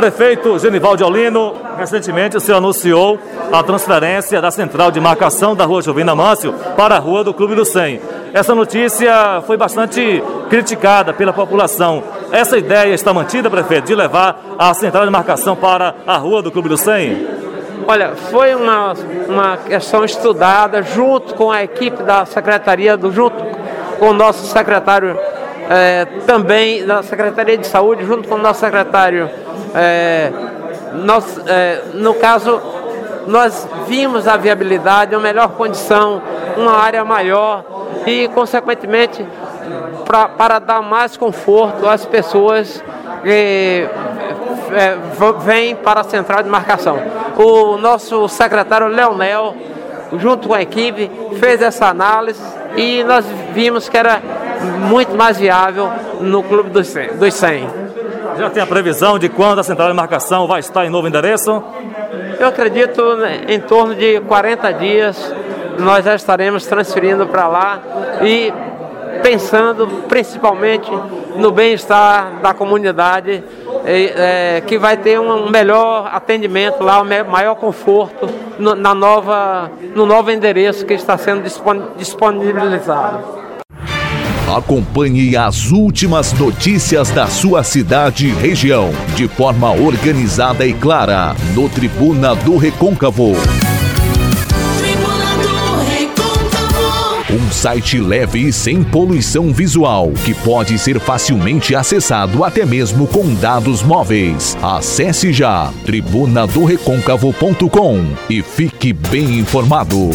Prefeito Genivaldo Olino, recentemente o senhor anunciou a transferência da central de marcação da Rua Jovina Mâncio para a Rua do Clube do 100. Essa notícia foi bastante criticada pela população. Essa ideia está mantida, prefeito, de levar a central de marcação para a Rua do Clube do 100? Olha, foi uma, uma questão estudada junto com a equipe da Secretaria, junto com o nosso secretário é, também da Secretaria de Saúde, junto com o nosso secretário. É, nós, é, no caso, nós vimos a viabilidade, uma melhor condição, uma área maior e, consequentemente, pra, para dar mais conforto às pessoas que é, vêm para a central de marcação. O nosso secretário Leonel, junto com a equipe, fez essa análise e nós vimos que era muito mais viável no Clube dos 100. Dos 100. Já tem a previsão de quando a central de marcação vai estar em novo endereço? Eu acredito né, em torno de 40 dias nós já estaremos transferindo para lá e pensando principalmente no bem-estar da comunidade, é, que vai ter um melhor atendimento lá, um maior conforto no, na nova, no novo endereço que está sendo disponibilizado. Acompanhe as últimas notícias da sua cidade e região de forma organizada e clara no Tribuna do Recôncavo. Um site leve e sem poluição visual, que pode ser facilmente acessado até mesmo com dados móveis. Acesse já tribunadorecôncavo.com e fique bem informado.